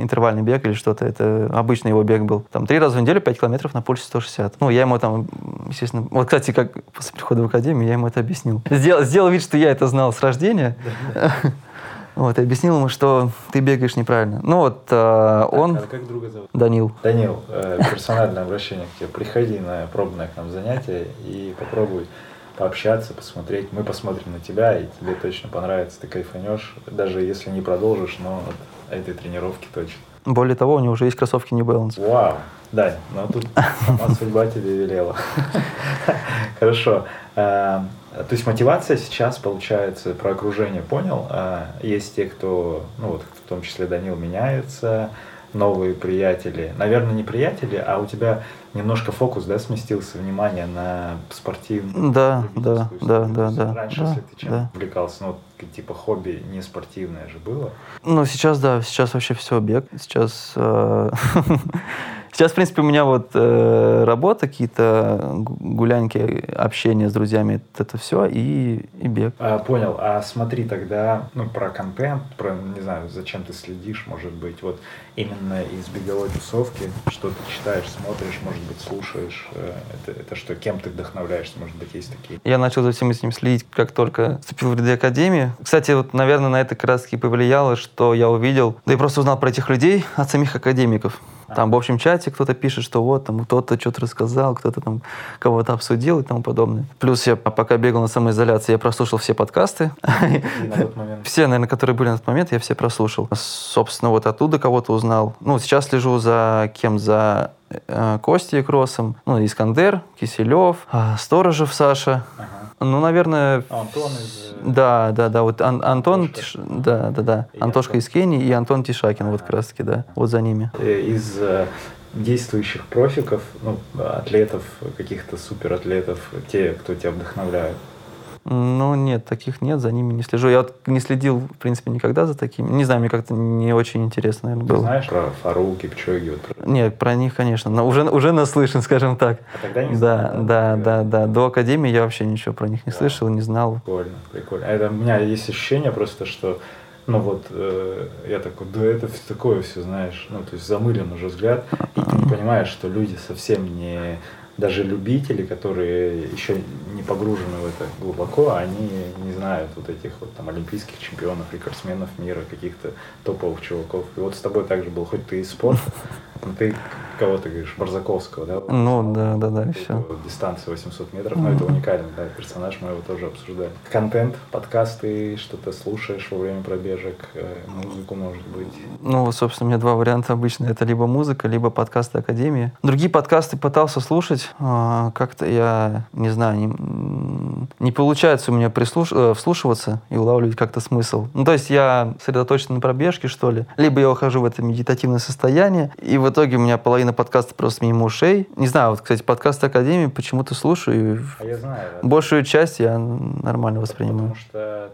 интервальный бег или что-то, это обычный его бег был. Там три раза в неделю 5 километров на пульсе 160. Ну, я ему там, естественно, вот, кстати, как после прихода в академию, я ему это объяснил. Сделал, сделал вид, что я это знал с рождения. [laughs] Вот, и объяснил ему, что ты бегаешь неправильно. Ну вот, э, он, А как друга зовут? Данил, Данил, э, персональное обращение к тебе. Приходи на пробное к нам занятие и попробуй пообщаться, посмотреть. Мы посмотрим на тебя, и тебе точно понравится, ты кайфанешь. Даже если не продолжишь, но от этой тренировки точно. более того, у него уже есть кроссовки New Balance. Вау, Дань, ну тут сама судьба тебе велела. [laughs] Хорошо. А, То есть мотивация сейчас, получается, про окружение понял. А, Есть те, кто, ну вот в том числе Данил, меняется, новые приятели. Наверное, не приятели, а у тебя немножко фокус, да, сместился, внимание на спортивную Да, да, да, да, да, Раньше, да, если ты чем да. увлекался, ну, типа хобби не спортивное же было. Ну, сейчас, да, сейчас вообще все бег. Сейчас, э, [laughs] Сейчас, в принципе, у меня вот э, работа, какие-то гулянки, общение с друзьями, это все, и, и бег. А, понял. А смотри тогда, ну, про контент, про, не знаю, зачем ты следишь, может быть, вот именно из беговой тусовки, что ты читаешь, смотришь, может быть, слушаешь, э, это, это что, кем ты вдохновляешься, может быть, есть такие? Я начал за всем этим следить, как только вступил в ряды Академии. Кстати, вот, наверное, на это как раз таки повлияло, что я увидел, да и просто узнал про этих людей от самих академиков. Там в общем чате кто-то пишет, что вот там кто-то что-то рассказал, кто-то там кого-то обсудил и тому подобное. Плюс я пока бегал на самоизоляции, я прослушал все подкасты. [laughs] Все, наверное, которые были на тот момент, я все прослушал. Собственно, вот оттуда кого-то узнал. Ну, сейчас слежу за кем? За э, Костей Кросом, ну, Искандер, Киселев, э, Сторожев Саша. Ага. Ну, наверное... А, Антон из... Э, да, да, да. Вот Ан- Антон... Тиш... Да, да, да. И Антошка Антон. из Кении и Антон Тишакин, вот как раз таки, да. Вот за ними. Э, из э, действующих профиков, ну, атлетов, каких-то суператлетов, те, кто тебя вдохновляют? Ну, нет, таких нет, за ними не слежу. Я вот не следил, в принципе, никогда за такими. Не знаю, мне как-то не очень интересно, наверное, было. Ты знаешь про Фару, Кипчоги? Вот про... Нет, про них, конечно, но уже, уже наслышан, скажем так. А тогда не да, знал, да, да, да, да. До Академии я вообще ничего про них не да. слышал, не знал. Прикольно, прикольно. А это, у меня есть ощущение просто, что ну вот, э, я такой, да это такое все, знаешь, ну то есть замылен уже взгляд, и ты не понимаешь, что люди совсем не даже любители, которые еще не погружены в это глубоко, они не знают вот этих вот там олимпийских чемпионов, рекордсменов мира, каких-то топовых чуваков. И вот с тобой также был, хоть ты из спорта, но ты кого ты говоришь, Барзаковского, да? Ну, да, да, да, и все. Дистанция 800 метров, но это уникальный, да, персонаж, мы его тоже обсуждали. Контент, подкасты, что-то слушаешь во время пробежек, э, музыку, может быть? Ну, собственно, у меня два варианта обычно. Это либо музыка, либо подкасты Академии. Другие подкасты пытался слушать, а, как-то я, не знаю, не, не получается у меня прислуш... Э, вслушиваться и улавливать как-то смысл. Ну, то есть я сосредоточен на пробежке, что ли. Либо я ухожу в это медитативное состояние, и в итоге у меня половина подкаста просто мимо ушей. Не знаю, вот, кстати, подкаст Академии почему-то слушаю. А я знаю. Да. Большую часть я нормально воспринимаю. Потому что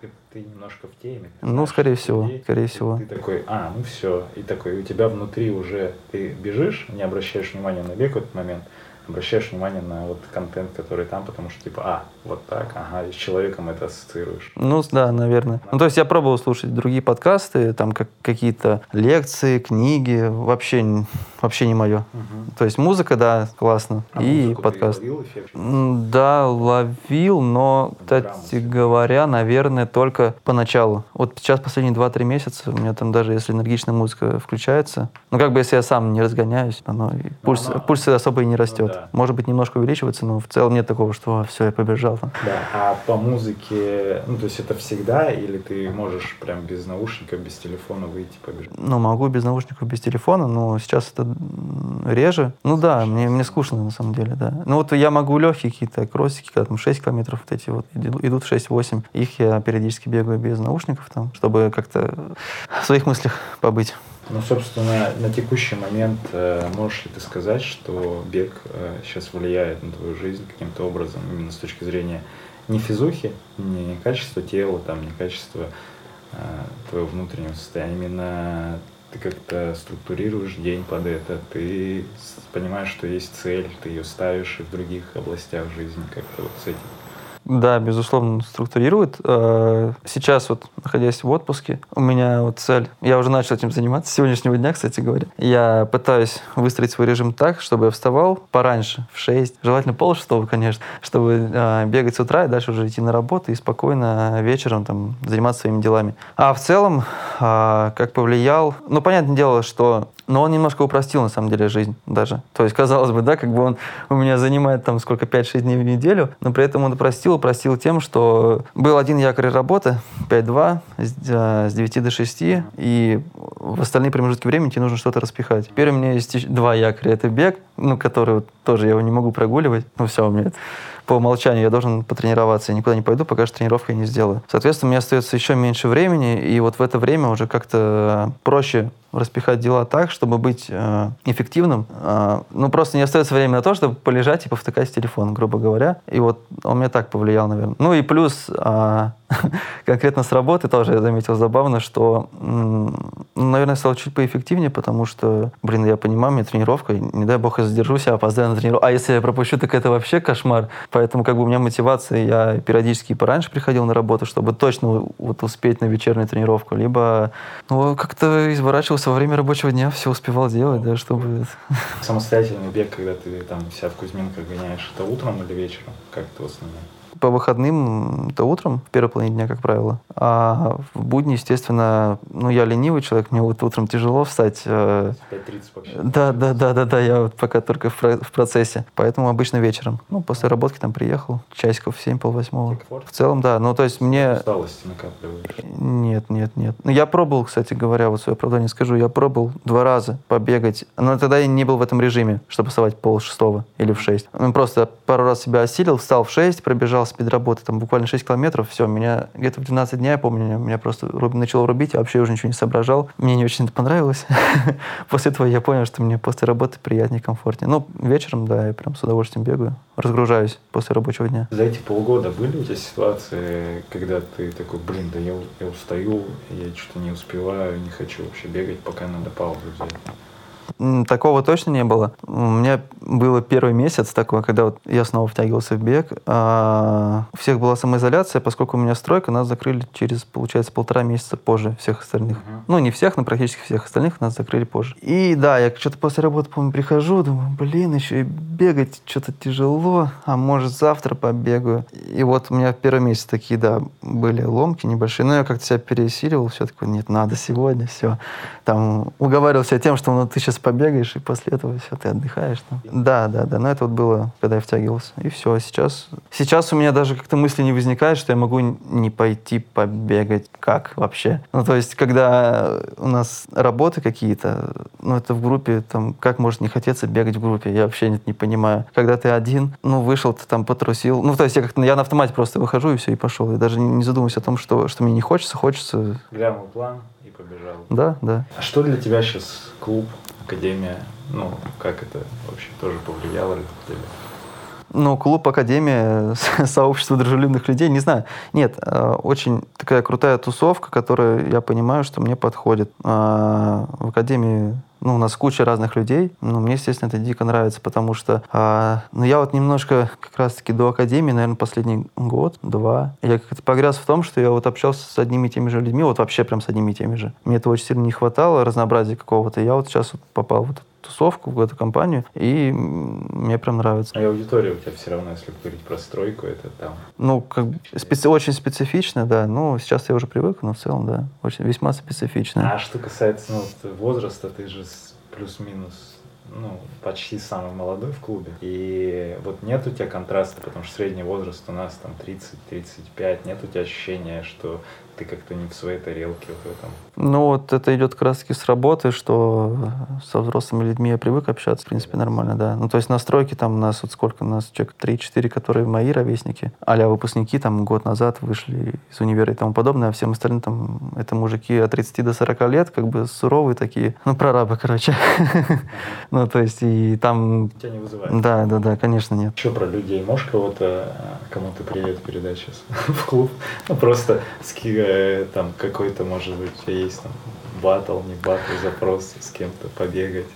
ты, ты немножко в теме. Ну, скорее всего, людей, скорее всего. Ты такой, а, ну все. И такой, у тебя внутри уже ты бежишь, не обращаешь внимания на бег в этот момент, обращаешь внимание на вот контент, который там, потому что типа, а, вот так, ага, и с человеком это ассоциируешь. Ну да, наверное. Ну то есть я пробовал слушать другие подкасты, там как какие-то лекции, книги, вообще, вообще не мое. Угу. То есть музыка, да, классно, а и подкаст. Ты ловил эффект? Да, ловил, но, кстати говоря, наверное, только поначалу. Вот сейчас последние 2-3 месяца у меня там даже если энергичная музыка включается, ну как бы если я сам не разгоняюсь, оно, пульс, она... пульс особо и не растет. Да. Может быть, немножко увеличивается, но в целом нет такого, что все, я побежал. Да, а по музыке, ну, то есть это всегда, или ты можешь прям без наушников, без телефона выйти побежать? Ну, могу без наушников, без телефона, но сейчас это реже. Ну да, мне, мне скучно на самом деле, да. Ну вот я могу легкие какие-то кроссики, когда там 6 километров вот эти вот идут 6-8. Их я периодически бегаю без наушников там, чтобы как-то в своих мыслях побыть. Ну, собственно, на текущий момент э, можешь ли ты сказать, что бег э, сейчас влияет на твою жизнь каким-то образом, именно с точки зрения не физухи, не качества тела, там, не качества э, твоего внутреннего состояния, именно ты как-то структурируешь день под это, ты понимаешь, что есть цель, ты ее ставишь и в других областях жизни, как-то вот с этим да, безусловно, структурирует. Э, сейчас вот, находясь в отпуске, у меня вот цель, я уже начал этим заниматься с сегодняшнего дня, кстати говоря. Я пытаюсь выстроить свой режим так, чтобы я вставал пораньше, в 6, желательно пол шестого, конечно, чтобы э, бегать с утра и дальше уже идти на работу и спокойно вечером там заниматься своими делами. А в целом, э, как повлиял, ну, понятное дело, что но он немножко упростил, на самом деле, жизнь даже. То есть, казалось бы, да, как бы он у меня занимает там сколько, 5-6 дней в неделю, но при этом он упростил сил просил тем, что был один якорь работы, 5-2, с 9 до 6, и в остальные промежутки времени тебе нужно что-то распихать. Теперь у меня есть два якоря. Это бег, ну, который тоже я его не могу прогуливать. Ну, все, у меня это по умолчанию я должен потренироваться, я никуда не пойду, пока что тренировку я не сделаю. Соответственно, у меня остается еще меньше времени, и вот в это время уже как-то проще распихать дела так, чтобы быть э, эффективным. Э, ну, просто не остается времени на то, чтобы полежать и повтыкать телефон, грубо говоря. И вот он мне так повлиял, наверное. Ну и плюс э, [laughs] конкретно с работы тоже я заметил забавно, что, наверное, стал чуть поэффективнее, потому что, блин, я понимаю, мне тренировка, не дай бог я задержусь, я опоздаю на тренировку. А если я пропущу, так это вообще кошмар. Поэтому как бы у меня мотивация, я периодически пораньше приходил на работу, чтобы точно вот успеть на вечернюю тренировку, либо ну, как-то изворачивался во время рабочего дня, все успевал делать, да, чтобы... Самостоятельный бег, когда ты там себя в Кузьминках гоняешь, это утром или вечером? Как это в основном? По выходным это утром, в первой половине дня, как правило. А в будни, естественно, ну, я ленивый человек, мне вот утром тяжело встать. 5.30 вообще. Да, да, да, да, да, я вот пока только в, процессе. Поэтому обычно вечером. Ну, после работки там приехал, часиков в 7 полвосьмого. В целом, да. Ну, то есть мне... Усталости накапливаешь? Нет, нет, нет. Ну, я пробовал, кстати говоря, вот свое оправдание скажу, я пробовал два раза побегать, но тогда я не был в этом режиме, чтобы вставать пол шестого или в шесть. Ну, просто пару раз себя осилил, встал в шесть, пробежал спид работы, там буквально 6 километров, все, меня где-то в 12 дня, я помню, меня просто начало рубить, я вообще уже ничего не соображал. Мне не очень это понравилось. [laughs] после этого я понял, что мне после работы приятнее, комфортнее. Ну, вечером, да, я прям с удовольствием бегаю, разгружаюсь после рабочего дня. За эти полгода были у тебя ситуации, когда ты такой, блин, да я, я устаю, я что-то не успеваю, не хочу вообще бегать, пока надо паузу взять? Такого точно не было. У меня было первый месяц такой, когда вот я снова втягивался в бег. А у всех была самоизоляция, поскольку у меня стройка, нас закрыли через, получается, полтора месяца позже всех остальных. Uh-huh. Ну, не всех, но практически всех остальных нас закрыли позже. И да, я что-то после работы, помню, прихожу, думаю, блин, еще и бегать что-то тяжело, а может завтра побегаю. И вот у меня в первый месяц такие, да, были ломки небольшие, но я как-то себя пересиливал, все такое, нет, надо сегодня, все. Там уговаривал себя тем, что ну, ты сейчас побегаешь, и после этого все, ты отдыхаешь. Там. Да, да, да. Но это вот было, когда я втягивался. И все. А сейчас, сейчас у меня даже как-то мысли не возникает, что я могу не пойти побегать. Как вообще? Ну, то есть, когда у нас работы какие-то, ну, это в группе, там, как может не хотеться бегать в группе? Я вообще нет, не понимаю. Когда ты один, ну, вышел, ты там потрусил. Ну, то есть, я как-то, я на автомате просто выхожу и все, и пошел. И даже не, задумываюсь о том, что, что мне не хочется, хочется... Глянул план побежал. Да, да. А что для тебя сейчас клуб, академия, ну, как это вообще тоже повлияло ли на тебя? Ну, клуб Академия, [laughs] сообщество дружелюбных людей, не знаю. Нет, э, очень такая крутая тусовка, которая, я понимаю, что мне подходит. А, в Академии ну, у нас куча разных людей. Ну, мне, естественно, это дико нравится, потому что а, ну, я вот немножко как раз-таки до академии, наверное, последний год, два, я как-то погряз в том, что я вот общался с одними и теми же людьми, вот вообще прям с одними и теми же. Мне этого очень сильно не хватало, разнообразия какого-то. Я вот сейчас вот попал в эту тусовку, в эту компанию, и мне прям нравится. А аудитория у тебя все равно, если говорить про стройку, это там? Ну, как специ- очень специфично, да. Ну, сейчас я уже привык, но в целом, да, очень весьма специфично. А что касается ну, возраста, ты же плюс-минус ну, почти самый молодой в клубе. И вот нет у тебя контраста, потому что средний возраст у нас там 30-35, нет у тебя ощущения, что ты как-то не в своей тарелке в этом. Ну, вот это идет раз с работы, что со взрослыми людьми я привык общаться, в принципе, нормально, да. Ну, то есть настройки там у нас, вот сколько у нас, человек 3-4, которые мои ровесники, а выпускники там год назад вышли из универа и тому подобное, а всем остальным там это мужики от 30 до 40 лет, как бы суровые такие, ну, прорабы, короче. [laughs] Ну, то есть и там... Тебя не вызывает? Да, да, да, конечно, нет. Что про людей? Можешь кого-то, кому-то привет передать сейчас [laughs] в клуб? Ну, просто там какой-то, может быть, есть там батл, не батл, запрос с кем-то побегать.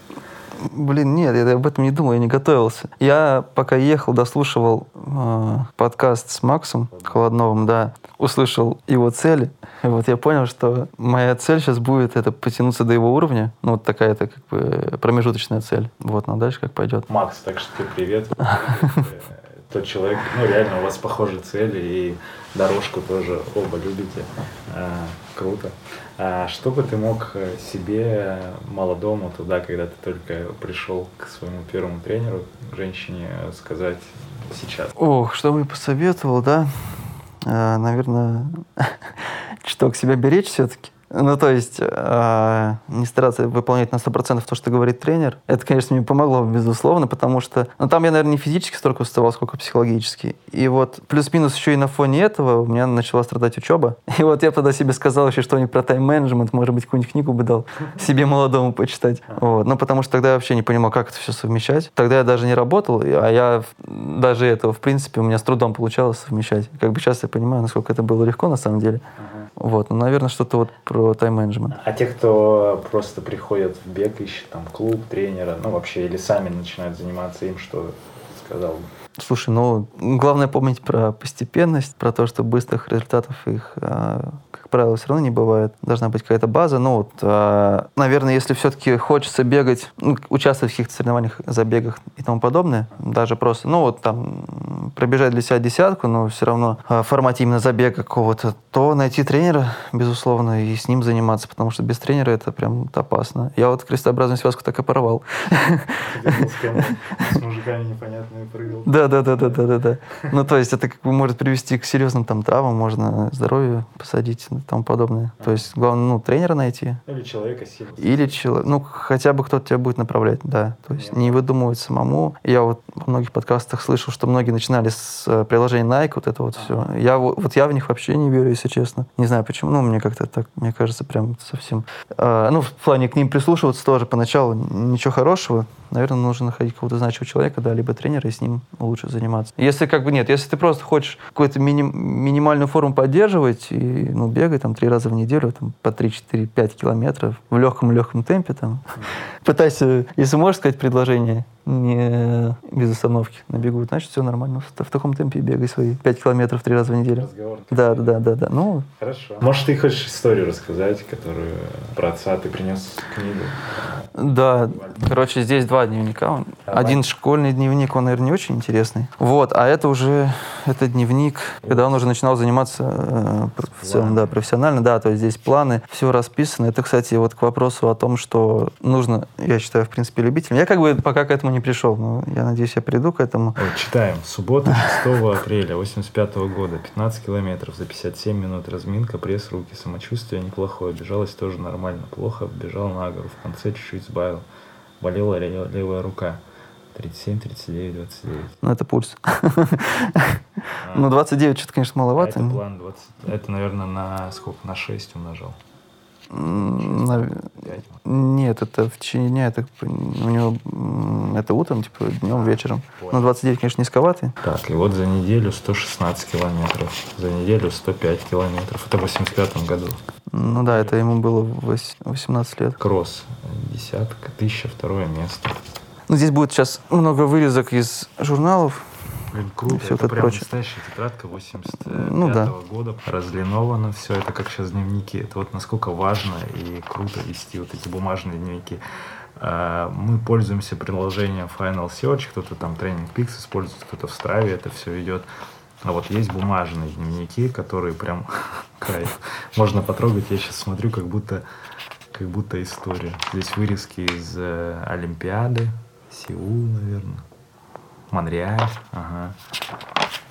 Блин, нет, я об этом не думал, я не готовился. Я пока ехал, дослушивал э, подкаст с Максом Холодновым, да, услышал его цели. И вот я понял, что моя цель сейчас будет это потянуться до его уровня. Ну, вот такая это как бы промежуточная цель. Вот, ну дальше как пойдет. Макс, так что тебе привет. [laughs] Тот человек, ну реально у вас похожие цели и дорожку тоже оба любите. А, круто. А что бы ты мог себе молодому туда, когда ты только пришел к своему первому тренеру, женщине, сказать сейчас? Ох, что бы посоветовал, да? А, наверное, [laughs] к себя беречь все-таки. Ну, то есть, э, не стараться выполнять на 100% то, что говорит тренер. Это, конечно, мне помогло, безусловно, потому что... Ну, там я, наверное, не физически столько уставал, сколько психологически. И вот плюс-минус еще и на фоне этого у меня начала страдать учеба. [laughs] И вот я тогда себе сказал еще что-нибудь про тайм-менеджмент, может быть, какую-нибудь книгу бы дал [laughs] себе молодому почитать. Вот. Ну, потому что тогда я вообще не понимал, как это все совмещать. Тогда я даже не работал, а я даже этого, в принципе, у меня с трудом получалось совмещать. Как бы сейчас я понимаю, насколько это было легко на самом деле. Вот, ну, наверное, что-то вот про тайм-менеджмент. А те, кто просто приходят в бег, ищет там клуб, тренера, ну вообще, или сами начинают заниматься им, что сказал бы? Слушай, ну, главное помнить про постепенность, про то, что быстрых результатов их, а, как правило, все равно не бывает. Должна быть какая-то база. Ну, вот, а, наверное, если все-таки хочется бегать, ну, участвовать в каких-то соревнованиях, забегах и тому подобное, даже просто, ну, вот там, пробежать для себя десятку, но все равно а, в формате именно забега какого-то, то найти тренера, безусловно, и с ним заниматься, потому что без тренера это прям опасно. Я вот крестообразную связку так и порвал. С мужиками непонятно прыгал. Да, да, да, да, да, да, да. Ну, то есть это как бы может привести к серьезным там травмам, можно здоровье посадить и тому подобное. То есть главное, ну, тренера найти. Или человека сильно. Или человек, ну, хотя бы кто-то тебя будет направлять, да. То есть не выдумывать самому. Я вот во многих подкастах слышал, что многие начинали с э, приложения Nike, вот это вот все. Я вот я в них вообще не верю, если честно. Не знаю почему, ну, мне как-то так, мне кажется, прям совсем... Э, ну, в плане к ним прислушиваться тоже поначалу ничего хорошего. Наверное, нужно находить какого-то значимого человека, да, либо тренера, и с ним лучше заниматься. Если как бы нет, если ты просто хочешь какую-то мини- минимальную форму поддерживать и ну, бегай там три раза в неделю, там, по 3-4-5 километров в легком-легком темпе, там, [laughs] пытайся, если можешь сказать предложение, не без остановки на бегу, значит, все нормально. В, в таком темпе бегай свои 5 километров три раза в неделю. Разговор. Да, да, да, да, да. Ну, Хорошо. Может, ты хочешь историю рассказать, которую про отца ты принес книгу? Да, короче, здесь два дневника. Давай. Один школьный дневник, он, наверное, не очень интересный. Вот, а это уже, это дневник, когда он уже начинал заниматься э, в целом, да, профессионально, да, то есть здесь планы, все расписано. Это, кстати, вот к вопросу о том, что нужно, я считаю, в принципе, любителям. Я как бы пока к этому не пришел, но я надеюсь, я приду к этому. Вот, читаем. Суббота, 6 апреля 85 года, 15 километров за 57 минут. Разминка, пресс, руки. Самочувствие неплохое. Бежалось тоже нормально. Плохо, бежал на гору. В конце чуть-чуть сбавил. Болела ле- левая рука. 37, 39, 29. Ну, это пульс. Ну, 29 что-то, конечно, А маловато. это план 20. Это, наверное, на сколько? На 6 умножал. 5. Нет, это в течение дня, это у него это утром, типа днем, вечером. Ну, 29, конечно, низковатый. Так, и вот за неделю 116 километров. За неделю 105 километров. Это в 85 году. Ну да, это ему было вось- 18 лет. Кросс. Десятка, тысяча, второе место. Ну, здесь будет сейчас много вырезок из журналов. Блин, круто. это это прям прочее. настоящая тетрадка 85 Ну да. года. Разлиновано все это, как сейчас дневники. Это вот насколько важно и круто вести вот эти бумажные дневники. А, Мы пользуемся приложением Final Search, кто-то там Training Peaks использует, кто-то в Страве это все ведет. А вот есть бумажные дневники, которые прям [laughs] кайф. Можно потрогать. Я сейчас смотрю, как будто, как будто история. Здесь вырезки из э, Олимпиады, Сеул, наверное. Монреаль, ага.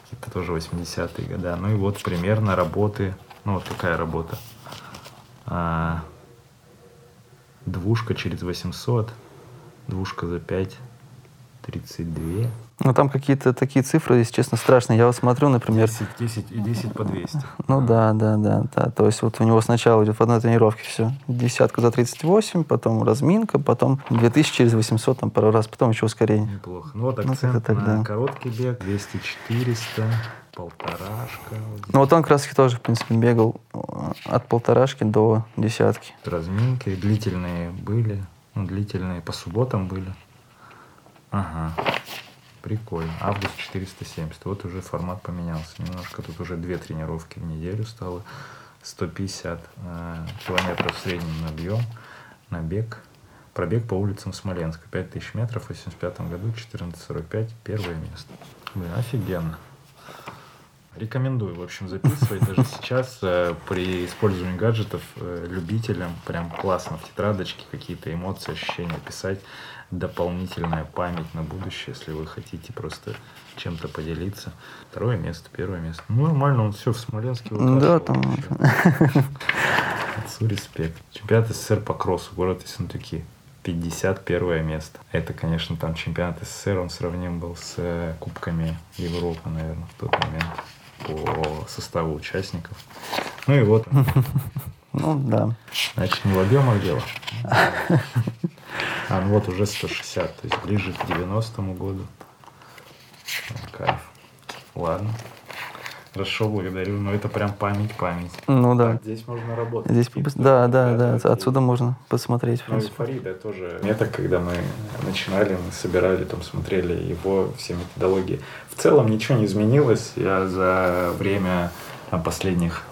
Какие-то тоже 80-е годы. Ну и вот примерно работы. Ну вот какая работа. А, двушка через 800, двушка за 5, 32. Ну, там какие-то такие цифры, если честно, страшные. Я вот смотрю, например, 10, 10 и 10 по 200. ну да, да, да, да. То есть вот у него сначала идет в одной тренировке все. Десятка за 38, потом разминка, потом 2000 через 800, там пару раз, потом еще ускорение. Неплохо. Ну вот Ну, акцент как-то так, на да. короткий бег, 200-400, полторашка. Вот Ну вот он как раз тоже, в принципе, бегал э, от полторашки до десятки. разминки длительные были, ну, длительные по субботам были. Ага, прикольно. Август 470. Вот уже формат поменялся немножко. Тут уже две тренировки в неделю стало. 150 э, километров в среднем на объем, на бег. Пробег по улицам Смоленска. 5000 метров в 85 году, 14.45, первое место. Блин, офигенно. Рекомендую, в общем, записывать даже [laughs] сейчас э, при использовании гаджетов э, любителям прям классно в тетрадочке какие-то эмоции, ощущения писать, дополнительная память на будущее, если вы хотите просто чем-то поделиться. Второе место, первое место. Ну, нормально, он все в Смоленске Да, выкашивал там вообще. Это молодцу, респект. Чемпионат СССР по кроссу, город Ессентуки. 51 место. Это, конечно, там чемпионат СССР, он сравним был с э, Кубками Европы, наверное, в тот момент по составу участников. Ну и вот. [laughs] Ну, да. Значит, не в объемах дело. [laughs] А, ну вот уже 160, то есть ближе к 90-му году. Кайф. Ладно. Хорошо, благодарю. Но это прям память-память. Ну да. Так, здесь можно работать. Здесь, Типа, да, да, да, окей. отсюда можно посмотреть. в Ну принципе. Фарида тоже. Это когда мы начинали, мы собирали, там смотрели его все методологии. В целом ничего не изменилось. Я за время там, последних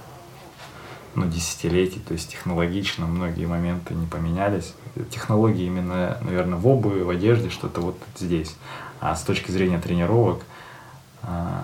ну, десятилетий, то есть технологично многие моменты не поменялись. Технологии именно, наверное, в обуви, в одежде, что-то вот здесь. А с точки зрения тренировок, а,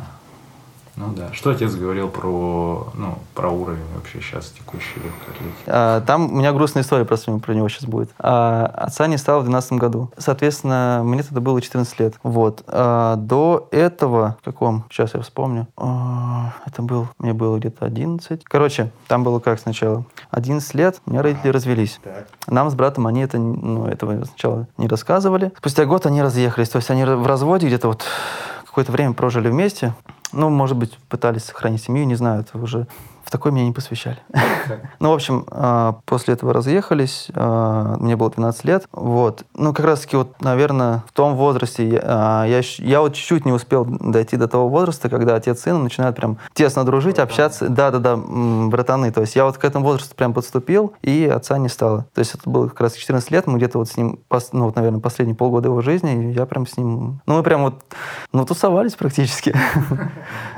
ну да. Что отец говорил про, ну, про уровень вообще сейчас текущей легкой атлетики? А, Там у меня грустная история просто про него сейчас будет. А, Отца не стало в 12 году. Соответственно, мне тогда было 14 лет. Вот. А До этого, в каком? Сейчас я вспомню. А, Это был, мне было где-то 11. Короче, там было как сначала. 11 лет, у меня родители развелись. Так. Нам с братом они это, ну, этого сначала не рассказывали. Спустя год они разъехались. То есть они в разводе где-то вот какое-то время прожили вместе. Ну, может быть, пытались сохранить семью, не знаю, это уже такой меня не посвящали. [laughs] Ну, в общем, а, после этого разъехались, а, мне было 12 лет, вот. Ну, как раз-таки вот, наверное, в том возрасте я, а, я, вот чуть-чуть не успел дойти до того возраста, когда отец с сыном начинают прям тесно дружить, общаться. Да-да-да, братаны. То есть я вот к этому возрасту прям подступил, и отца не стало. То есть это было как раз 14 лет, мы где-то вот с ним, ну, вот, наверное, последние полгода его жизни, и я прям с ним, ну, мы прям вот, ну, тусовались практически. [laughs]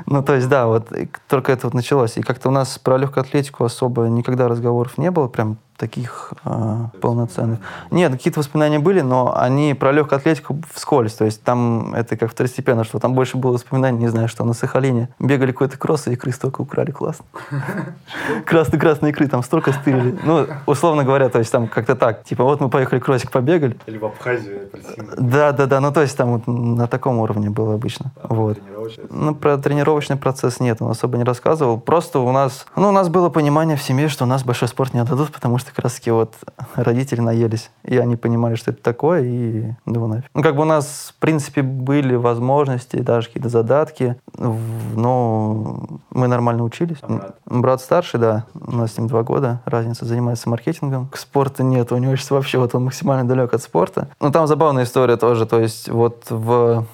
Ну, то есть, да, вот и только это вот началось. И как-то у нас про легкую атлетику особо никогда разговоров не было, прям таких а, полноценных. Нет, какие-то воспоминания были, но они про легкую атлетику вскользь. То есть там это как второстепенно, что там больше было воспоминаний, не знаю, что на Сахалине бегали какой-то кросс, и икры столько украли, классно. [laughs] Красные-красные икры, там столько стырили. Ну, условно говоря, то есть там как-то так. Типа, вот мы поехали кроссик побегали. Или в Абхазию апельсины. Да, да, да. Ну, то есть там вот на таком уровне было обычно. Вот. Ну, про тренировочный процесс нет, он особо не рассказывал. Просто у нас, ну, у нас было понимание в семье, что у нас большой спорт не отдадут, потому что как раз таки вот родители наелись. И они понимали, что это такое, и ну нафиг. Ну, как бы у нас, в принципе, были возможности, даже какие-то задатки, но мы нормально учились. А брат? Брат старший, да, у нас с ним два года, разница, занимается маркетингом. К спорту нет, у него сейчас вообще вот он максимально далек от спорта. Ну, там забавная история тоже, то есть вот в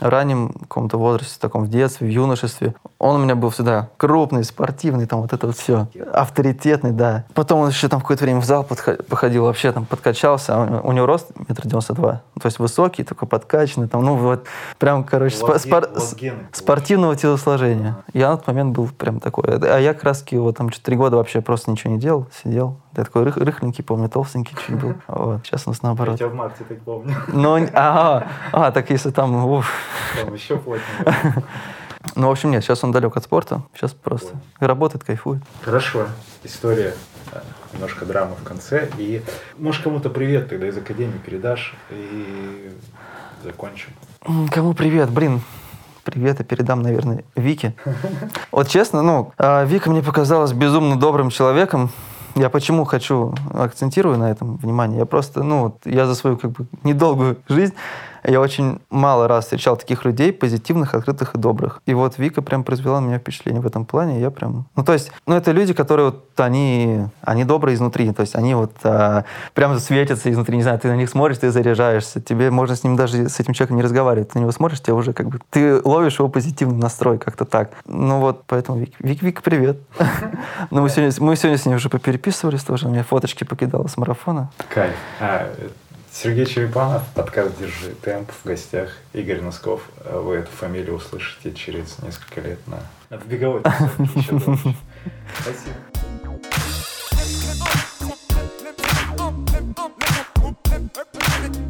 раннем каком-то возрасте, таком в детстве, в юношестве, он у меня был всегда крупный, спортивный, там вот это вот все, авторитетный, да. Потом он еще там какое-то время в зал походил, вообще там подкачался, а у, у него рост метр девяносто два, то есть высокий, такой подкачанный, там, ну вот, прям, короче, спор- ген- у вас с- гены, спортивного телосложения. Я на тот момент был прям такой, а я таки вот там три года вообще просто ничего не делал, сидел, я такой рых- рыхленький, помню, толстенький чуть был, [laughs] вот. сейчас у нас Я наоборот. тебя в марте так помню. Ну, ага, а, так если там, уф. Там еще плотнее. [laughs] Ну, в общем, нет, сейчас он далек от спорта. Сейчас просто работает, кайфует. Хорошо. История. э, Немножко драмы в конце. И можешь кому-то привет тогда из Академии передашь. И закончим. Кому привет? Блин, привет я передам, наверное, Вике. [laughs] Вот честно, ну, а, Вика мне показалась безумно добрым человеком. Я почему хочу, акцентирую на этом внимание. Я просто, ну, вот, я за свою как бы недолгую жизнь, я очень мало раз встречал таких людей, позитивных, открытых и добрых. И вот Вика прям произвела на меня впечатление в этом плане. Я прям... Ну, то есть, ну, это люди, которые вот, они, они добрые изнутри. То есть, они вот а, прям светятся изнутри. Не знаю, ты на них смотришь, ты заряжаешься. Тебе можно с ним даже, с этим человеком не разговаривать. Ты на него смотришь, тебе уже как бы... Ты ловишь его позитивный настрой как-то так. Ну, вот, поэтому Вик, Вик, Вик привет. [laughs] Ну, мы сегодня, мы сегодня с ней уже попереписывались тоже. Он мне фоточки покидала с марафона. Кайф. Сергей Черепанов, подкаст «Держи темп» в гостях. Игорь Носков, вы эту фамилию услышите через несколько лет на... Надо беговой [laughs] Спасибо. Thank you.